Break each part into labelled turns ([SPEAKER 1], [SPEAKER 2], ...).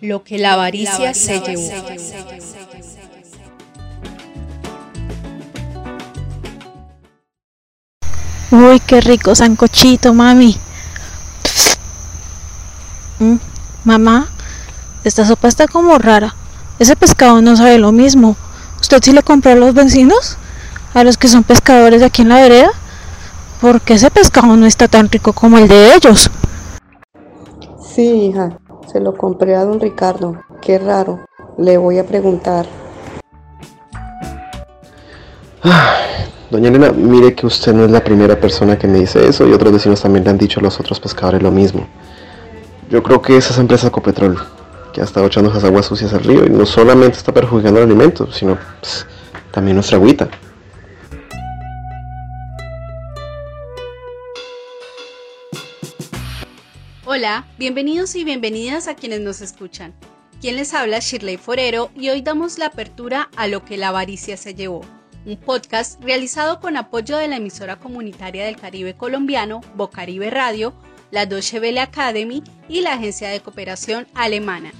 [SPEAKER 1] Lo que la avaricia, se llevó.
[SPEAKER 2] Uy, qué rico sancochito, mami. Mm, mamá, esta sopa está como rara. Ese pescado no sabe lo mismo. ¿Usted sí le compró a los vecinos? ¿A los que son pescadores de aquí en la vereda? Porque ese pescado no está tan rico como el de ellos.
[SPEAKER 3] Sí, hija, se lo compré a don Ricardo. Qué raro. Le voy a preguntar.
[SPEAKER 4] Doña Elena, mire que usted no es la primera persona que me dice eso y otros vecinos también le han dicho a los otros pescadores lo mismo. Yo creo que esa es empresa Ecopetrol, que ha estado echando esas aguas sucias al río y no solamente está perjudicando el alimento, sino pues, también nuestra agüita.
[SPEAKER 1] Hola, bienvenidos y bienvenidas a quienes nos escuchan. Quien les habla Shirley Forero y hoy damos la apertura a lo que la avaricia se llevó, un podcast realizado con apoyo de la emisora comunitaria del Caribe colombiano, Bocaribe Radio, la Deutsche Welle Academy y la agencia de cooperación alemana.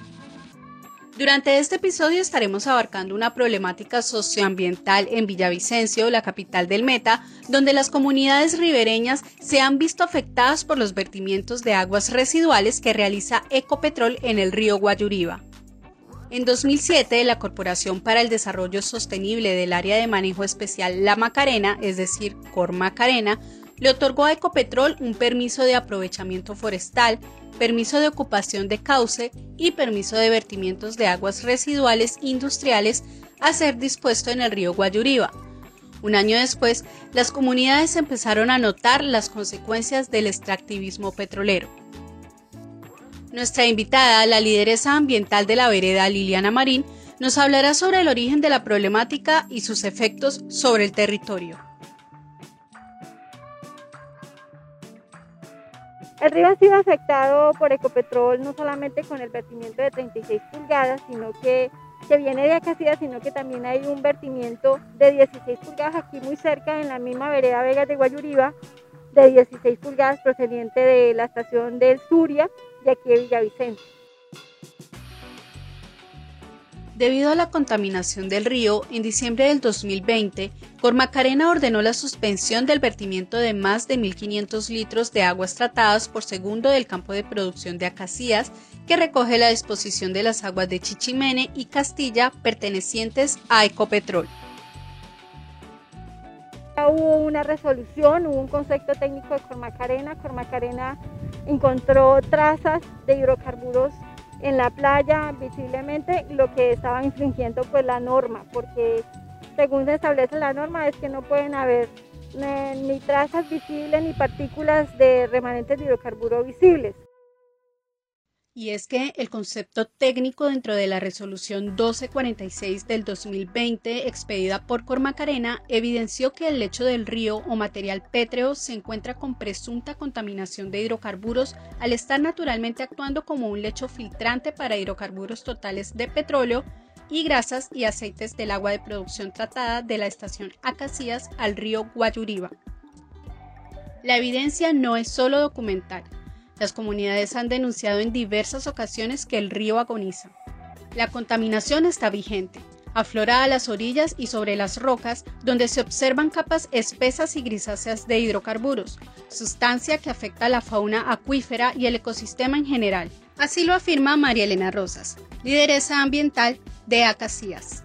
[SPEAKER 1] Durante este episodio estaremos abarcando una problemática socioambiental en Villavicencio, la capital del Meta, donde las comunidades ribereñas se han visto afectadas por los vertimientos de aguas residuales que realiza Ecopetrol en el río Guayuriba. En 2007, la Corporación para el Desarrollo Sostenible del Área de Manejo Especial La Macarena, es decir, Cor Macarena, le otorgó a Ecopetrol un permiso de aprovechamiento forestal, permiso de ocupación de cauce y permiso de vertimientos de aguas residuales industriales a ser dispuesto en el río Guayuriba. Un año después, las comunidades empezaron a notar las consecuencias del extractivismo petrolero. Nuestra invitada, la lideresa ambiental de la vereda Liliana Marín, nos hablará sobre el origen de la problemática y sus efectos sobre el territorio.
[SPEAKER 5] El río ha sido afectado por Ecopetrol no solamente con el vertimiento de 36 pulgadas, sino que, que viene de Acacia, sino que también hay un vertimiento de 16 pulgadas aquí muy cerca en la misma vereda Vegas de Guayuriba, de 16 pulgadas procedente de la estación del Suria de aquí de Villavicencio.
[SPEAKER 1] Debido a la contaminación del río, en diciembre del 2020, Cormacarena ordenó la suspensión del vertimiento de más de 1.500 litros de aguas tratadas por segundo del campo de producción de Acacías, que recoge la disposición de las aguas de Chichimene y Castilla pertenecientes a Ecopetrol.
[SPEAKER 5] Hubo una resolución, hubo un concepto técnico de Cormacarena. Cormacarena encontró trazas de hidrocarburos en la playa visiblemente, lo que estaba infringiendo pues la norma, porque según se establece la norma es que no pueden haber eh, ni trazas visibles ni partículas de remanentes de hidrocarburo visibles.
[SPEAKER 1] Y es que el concepto técnico dentro de la resolución 1246 del 2020 expedida por Cormacarena evidenció que el lecho del río o material pétreo se encuentra con presunta contaminación de hidrocarburos al estar naturalmente actuando como un lecho filtrante para hidrocarburos totales de petróleo y grasas y aceites del agua de producción tratada de la estación Acacías al río Guayuriba. La evidencia no es solo documental, las comunidades han denunciado en diversas ocasiones que el río agoniza. La contaminación está vigente, aflora a las orillas y sobre las rocas, donde se observan capas espesas y grisáceas de hidrocarburos, sustancia que afecta a la fauna acuífera y el ecosistema en general. Así lo afirma María Elena Rosas, lideresa ambiental de Acacías.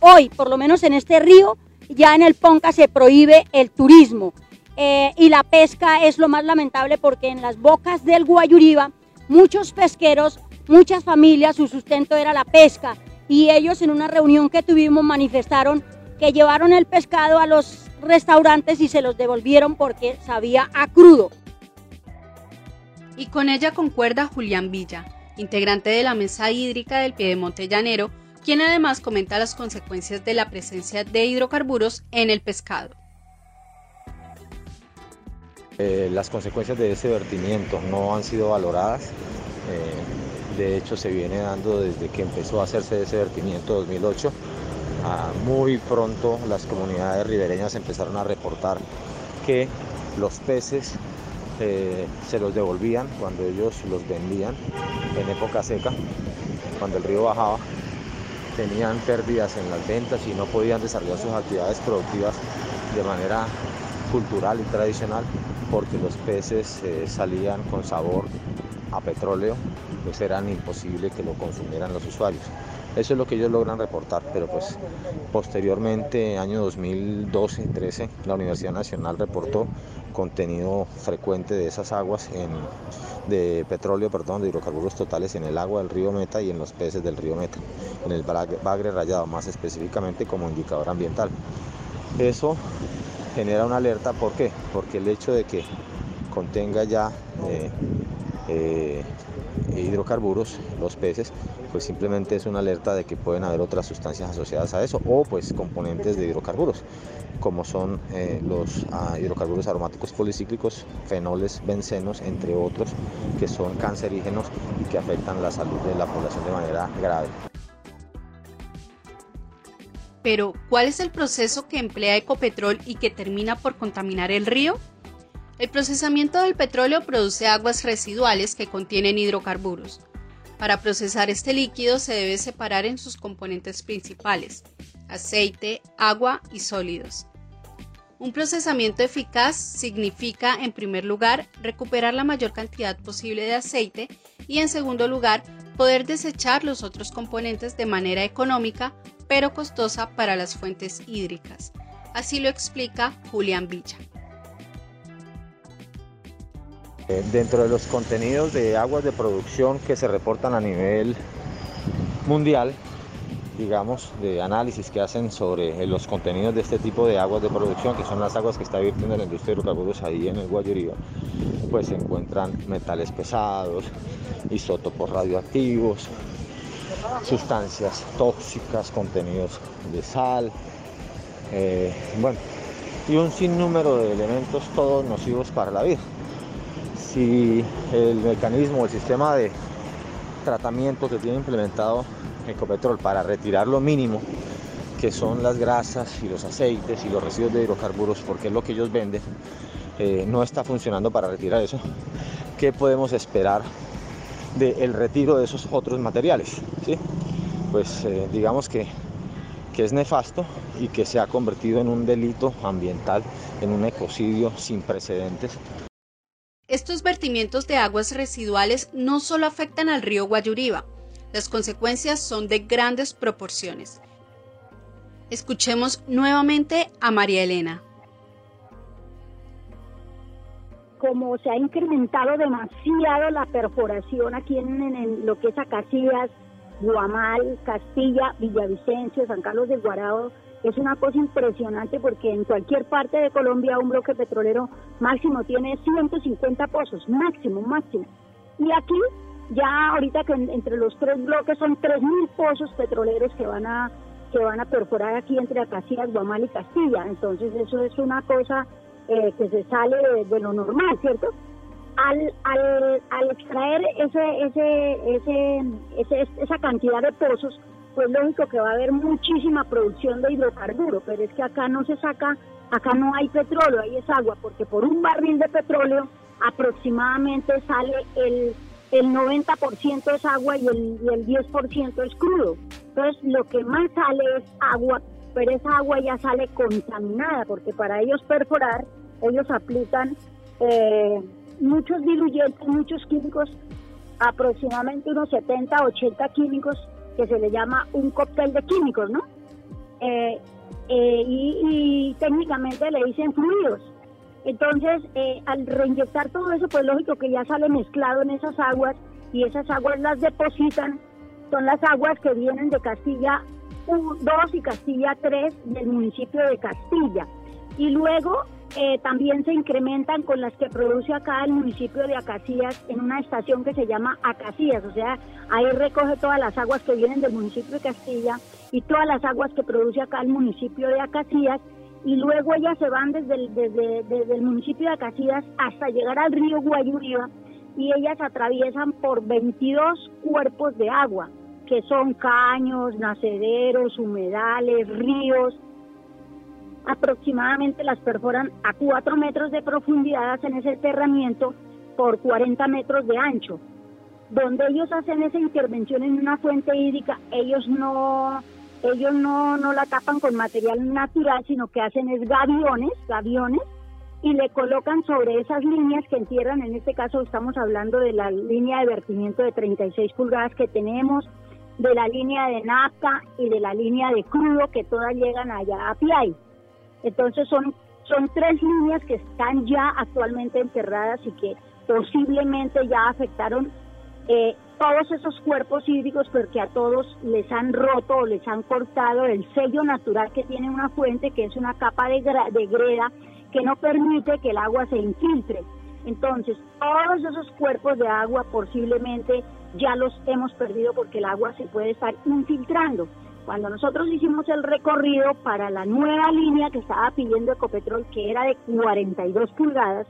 [SPEAKER 6] Hoy, por lo menos en este río, ya en el Ponca se prohíbe el turismo, eh, y la pesca es lo más lamentable porque en las bocas del Guayuriba muchos pesqueros, muchas familias, su sustento era la pesca y ellos en una reunión que tuvimos manifestaron que llevaron el pescado a los restaurantes y se los devolvieron porque sabía a crudo.
[SPEAKER 1] Y con ella concuerda Julián Villa, integrante de la mesa hídrica del Piedemonte Llanero, quien además comenta las consecuencias de la presencia de hidrocarburos en el pescado.
[SPEAKER 7] Eh, las consecuencias de ese vertimiento no han sido valoradas. Eh, de hecho, se viene dando desde que empezó a hacerse ese vertimiento 2008. Ah, muy pronto las comunidades ribereñas empezaron a reportar que los peces eh, se los devolvían cuando ellos los vendían en época seca, cuando el río bajaba, tenían pérdidas en las ventas y no podían desarrollar sus actividades productivas de manera cultural y tradicional porque los peces eh, salían con sabor a petróleo, pues eran imposible que lo consumieran los usuarios. Eso es lo que ellos logran reportar, pero pues posteriormente, año 2012-13, la Universidad Nacional reportó contenido frecuente de esas aguas de petróleo, perdón, de hidrocarburos totales en el agua del río Meta y en los peces del río Meta, en el bagre rayado, más específicamente como indicador ambiental. Eso genera una alerta, ¿por qué? Porque el hecho de que contenga ya eh, eh, hidrocarburos, los peces, pues simplemente es una alerta de que pueden haber otras sustancias asociadas a eso o pues componentes de hidrocarburos como son eh, los ah, hidrocarburos aromáticos policíclicos, fenoles, bencenos, entre otros, que son cancerígenos y que afectan la salud de la población de manera grave.
[SPEAKER 1] Pero, ¿cuál es el proceso que emplea Ecopetrol y que termina por contaminar el río? El procesamiento del petróleo produce aguas residuales que contienen hidrocarburos. Para procesar este líquido se debe separar en sus componentes principales, aceite, agua y sólidos. Un procesamiento eficaz significa, en primer lugar, recuperar la mayor cantidad posible de aceite y, en segundo lugar, poder desechar los otros componentes de manera económica, pero costosa para las fuentes hídricas. Así lo explica Julián Villa.
[SPEAKER 7] Dentro de los contenidos de aguas de producción que se reportan a nivel mundial, digamos, de análisis que hacen sobre eh, los contenidos de este tipo de aguas de producción, que son las aguas que está virtiendo la industria de hidrocarburos ahí en el Guayurío, pues se encuentran metales pesados, isótopos radioactivos, sustancias tóxicas, contenidos de sal, eh, bueno, y un sinnúmero de elementos todos nocivos para la vida. Si el mecanismo, el sistema de tratamiento que tiene implementado Ecopetrol para retirar lo mínimo, que son las grasas y los aceites y los residuos de hidrocarburos, porque es lo que ellos venden, eh, no está funcionando para retirar eso. ¿Qué podemos esperar del retiro de esos otros materiales? ¿sí? Pues eh, digamos que, que es nefasto y que se ha convertido en un delito ambiental, en un ecocidio sin precedentes.
[SPEAKER 1] Estos vertimientos de aguas residuales no solo afectan al río Guayuriba, las consecuencias son de grandes proporciones. Escuchemos nuevamente a María Elena.
[SPEAKER 6] Como se ha incrementado demasiado la perforación aquí en, lo que es Acacias, Guamal, Castilla, Villavicencio, San Carlos del Guarado, es una cosa impresionante porque en cualquier parte de Colombia un bloque petrolero máximo tiene 150 pozos, máximo, máximo. Y aquí ya ahorita que entre los tres bloques son 3.000 pozos petroleros que van a que van a perforar aquí entre Acacias, Guamal y Castilla. Entonces eso es una cosa eh, que se sale de, lo normal, ¿cierto? Al, al, al extraer ese, ese, ese, esa cantidad de pozos, pues lógico que va a haber muchísima producción de hidrocarburo, pero es que acá no se saca, acá no hay petróleo, ahí es agua, porque por un barril de petróleo aproximadamente sale el el 90% es agua y el, y el 10% es crudo. Entonces lo que más sale es agua, pero esa agua ya sale contaminada, porque para ellos perforar, ellos aplican eh, muchos diluyentes, muchos químicos, aproximadamente unos 70, 80 químicos, que se le llama un cóctel de químicos, ¿no? Eh, eh, y, y técnicamente le dicen fluidos entonces, eh, al reinyectar todo eso, pues lógico que ya sale mezclado en esas aguas y esas aguas las depositan, son las aguas que vienen de Castilla 2 y Castilla 3 del municipio de Castilla. Y luego eh, también se incrementan con las que produce acá el municipio de Acacías en una estación que se llama Acacías, o sea, ahí recoge todas las aguas que vienen del municipio de Castilla y todas las aguas que produce acá el municipio de Acacías y luego ellas se van desde el, municipio de Acacías hasta llegar al río Guayuriba y ellas atraviesan por 22 cuerpos de agua, que son caños, nacederos, humedales, ríos. Aproximadamente las perforan a 4 metros de profundidad, hacen ese enterramiento por 40 metros de ancho. Donde ellos hacen esa intervención en una fuente hídrica, ellos no ellos no, no la tapan con material natural, sino que hacen es gaviones, gaviones, y le colocan sobre esas líneas que entierran, en este caso estamos hablando de la línea de vertimiento de 36 pulgadas que tenemos, de la línea de nafta y de la línea de crudo que todas llegan allá a Piay. Entonces son, son tres líneas que están ya actualmente enterradas y que posiblemente ya afectaron eh, todos esos cuerpos hídricos porque a todos les han roto o les han cortado el sello natural que tiene una fuente, que es una capa de, de greda que no permite que el agua se infiltre. Entonces, todos esos cuerpos de agua posiblemente ya los hemos perdido porque el agua se puede estar infiltrando. Cuando nosotros hicimos el recorrido para la nueva línea que estaba pidiendo Ecopetrol, que era de 42 pulgadas,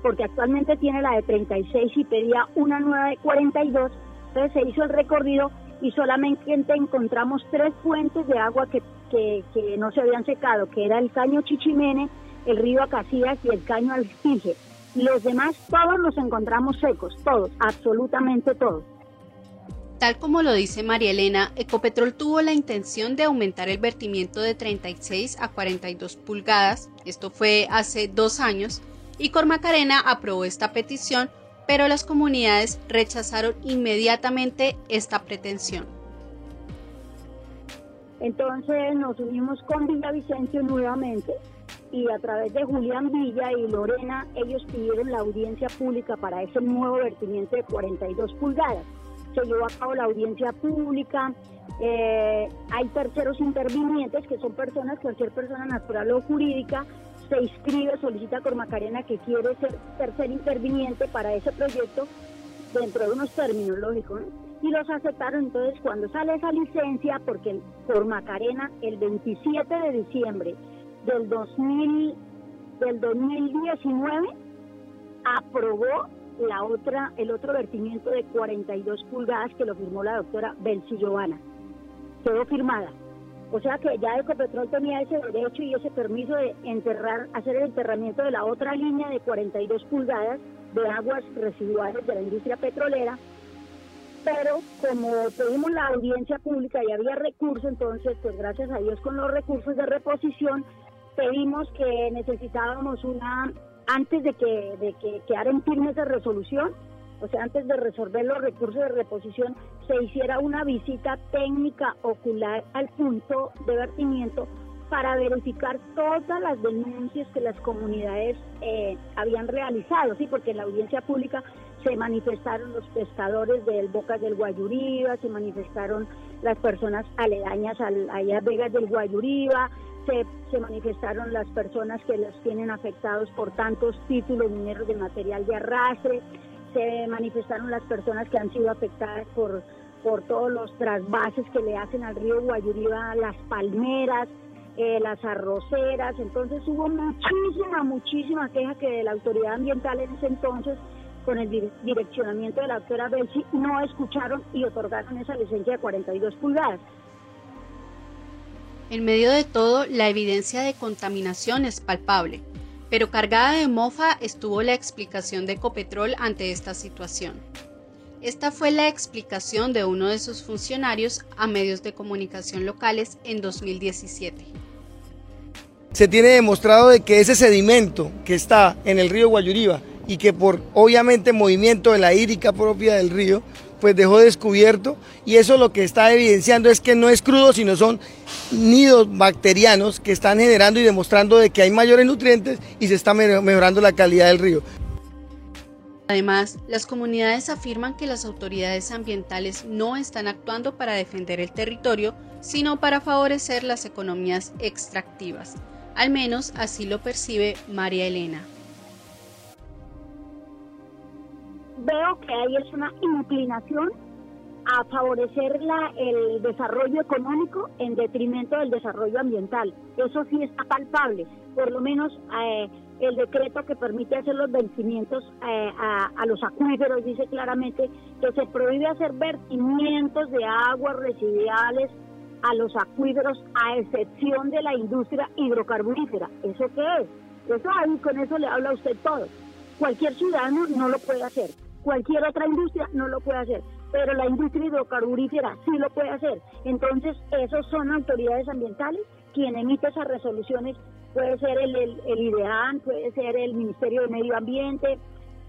[SPEAKER 6] porque actualmente tiene la de 36 y pedía una nueva de 42, entonces se hizo el recorrido y solamente encontramos tres fuentes de agua que, que, no se habían secado, que era el caño Chichimene, el río Acacías y el caño Alfije. Los demás todos los encontramos secos, todos, absolutamente todos.
[SPEAKER 1] Tal como lo dice María Elena, Ecopetrol tuvo la intención de aumentar el vertimiento de 36 a 42 pulgadas, esto fue hace dos años, y Cormacarena aprobó esta petición, pero las comunidades rechazaron inmediatamente esta pretensión.
[SPEAKER 6] Entonces nos unimos con Villavicencio nuevamente y a través de Julián Villa y Lorena ellos pidieron la audiencia pública para ese nuevo vertimiento de 42 pulgadas. Se llevó a cabo la audiencia pública, eh, hay terceros intervinientes que son personas, cualquier persona natural o jurídica, se inscribe, solicita por Macarena que quiere ser tercer interviniente para ese proyecto dentro de unos términos lógicos, y los aceptaron. Entonces, cuando sale esa licencia, porque por Macarena, el 27 de diciembre del 2000, del 2019 aprobó la otra, el otro vertimiento de 42 pulgadas que lo firmó la doctora Belsi Giovanna. Quedó firmada. O sea que ya Ecopetrol tenía ese derecho y ese permiso de enterrar, hacer el enterramiento de la otra línea de 42 pulgadas de aguas residuales de la industria petrolera. Pero como tuvimos la audiencia pública y había recursos, entonces, pues gracias a Dios con los recursos de reposición, pedimos que necesitábamos una, antes de que, de que quedara en firme esa resolución, o sea, antes de resolver los recursos de reposición, se hiciera una visita técnica ocular al punto de vertimiento para verificar todas las denuncias que las comunidades eh, habían realizado, sí, porque en la audiencia pública se manifestaron los pescadores del Bocas del Guayuriba, se manifestaron las personas aledañas a allá Vegas del Guayuriba, se, manifestaron las personas que los tienen afectados por tantos títulos mineros de material de arrastre, se manifestaron las personas que han sido afectadas por, por todos los trasvases que le hacen al río Guayuriba, las palmeras, eh, las arroceras, entonces hubo muchísima, muchísima queja que la autoridad ambiental en ese entonces, con el direccionamiento de la doctora Belsi, no escucharon y otorgaron esa licencia de 42 pulgadas.
[SPEAKER 1] En medio de todo, la evidencia de contaminación es palpable, pero cargada de mofa estuvo la explicación de Ecopetrol ante esta situación. Esta fue la explicación de uno de sus funcionarios a medios de comunicación locales en 2017.
[SPEAKER 8] Se tiene demostrado de que ese sedimento que está en el río Guayuriba y que por obviamente movimiento de la hídrica propia del río pues dejó descubierto y eso lo que está evidenciando es que no es crudo, sino son nidos bacterianos que están generando y demostrando de que hay mayores nutrientes y se está mejorando la calidad del río.
[SPEAKER 1] Además, las comunidades afirman que las autoridades ambientales no están actuando para defender el territorio, sino para favorecer las economías extractivas. Al menos así lo percibe María Elena.
[SPEAKER 6] Veo que ahí es una inclinación a favorecer la, el desarrollo económico en detrimento del desarrollo ambiental. Eso sí está palpable. Por lo menos eh, el decreto que permite hacer los vencimientos eh, a, a, los acuíferos dice claramente que se prohíbe hacer vertimientos de aguas residuales a los acuíferos a excepción de la industria hidrocarburífera. ¿Eso qué es? Eso ahí con eso le habla a usted todo. Cualquier ciudadano no lo puede hacer, cualquier otra industria no lo puede hacer, pero la industria hidrocarburífera sí lo puede hacer. Entonces, esos son autoridades ambientales quien emite esas resoluciones. Puede ser el, el, el IDEAN, puede ser el Ministerio de Medio Ambiente,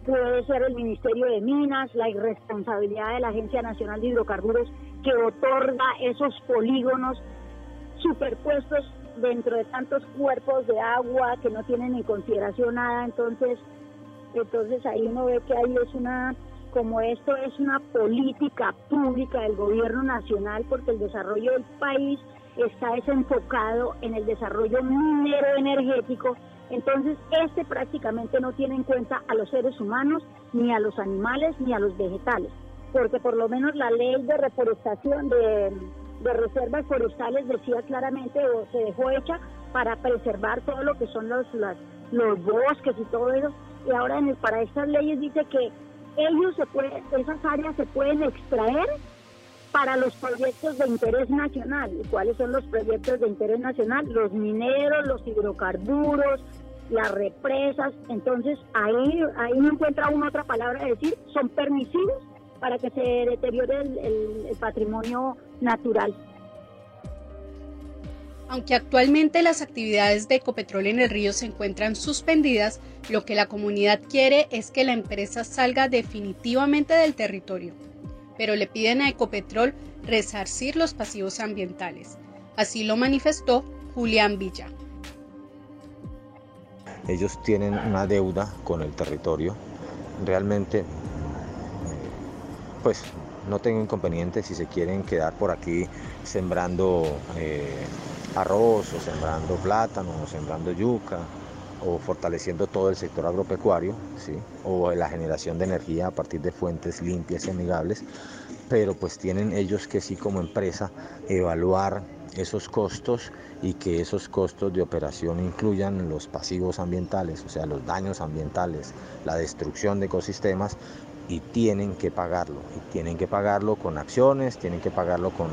[SPEAKER 6] puede ser el Ministerio de Minas, la irresponsabilidad de la Agencia Nacional de Hidrocarburos que otorga esos polígonos superpuestos dentro de tantos cuerpos de agua que no tienen en consideración nada, entonces, entonces ahí uno ve que ahí es una, como esto es una política pública del gobierno nacional, porque el desarrollo del país está desenfocado en el desarrollo minero energético, entonces este prácticamente no tiene en cuenta a los seres humanos, ni a los animales, ni a los vegetales, porque por lo menos la ley de reforestación de reservas forestales decía claramente o se dejó hecha para preservar todo lo que son los, los bosques y todo eso. Y ahora en el, para estas leyes dice que ellos se pueden, esas áreas se pueden extraer para los proyectos de interés nacional. ¿Y cuáles son los proyectos de interés nacional? Los mineros, los hidrocarburos, las represas. Entonces ahí, ahí no encuentra una otra palabra de decir, son permisivos para que se deteriore el, patrimonio natural.
[SPEAKER 1] Aunque actualmente las actividades de Ecopetrol en el río se encuentran suspendidas, lo que la comunidad quiere es que la empresa salga definitivamente del territorio. Pero le piden a Ecopetrol resarcir los pasivos ambientales. Así lo manifestó Julián Villa.
[SPEAKER 7] Ellos tienen una deuda con el territorio. Realmente pues no tengo inconveniente si se quieren quedar por aquí sembrando eh, arroz o sembrando plátano o sembrando yuca o fortaleciendo todo el sector agropecuario ¿sí? o la generación de energía a partir de fuentes limpias y amigables, pero pues tienen ellos que sí como empresa evaluar esos costos y que esos costos de operación incluyan los pasivos ambientales, o sea, los daños ambientales, la destrucción de ecosistemas y tienen que pagarlo. Y tienen que pagarlo con acciones, tienen que pagarlo con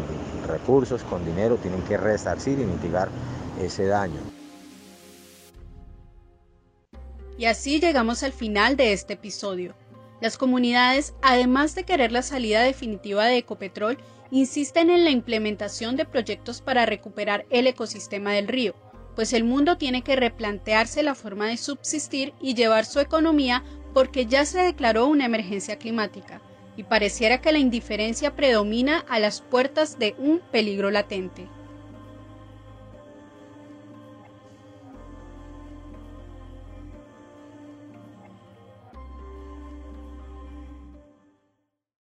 [SPEAKER 7] recursos, con dinero, tienen que resarcir y mitigar ese daño.
[SPEAKER 1] Y así llegamos al final de este episodio. Las comunidades, además de querer la salida definitiva de Ecopetrol, insisten en la implementación de proyectos para recuperar el ecosistema del río, pues el mundo tiene que replantearse la forma de subsistir y llevar su economía porque ya se declaró una emergencia climática y pareciera que la indiferencia predomina a las puertas de un peligro latente.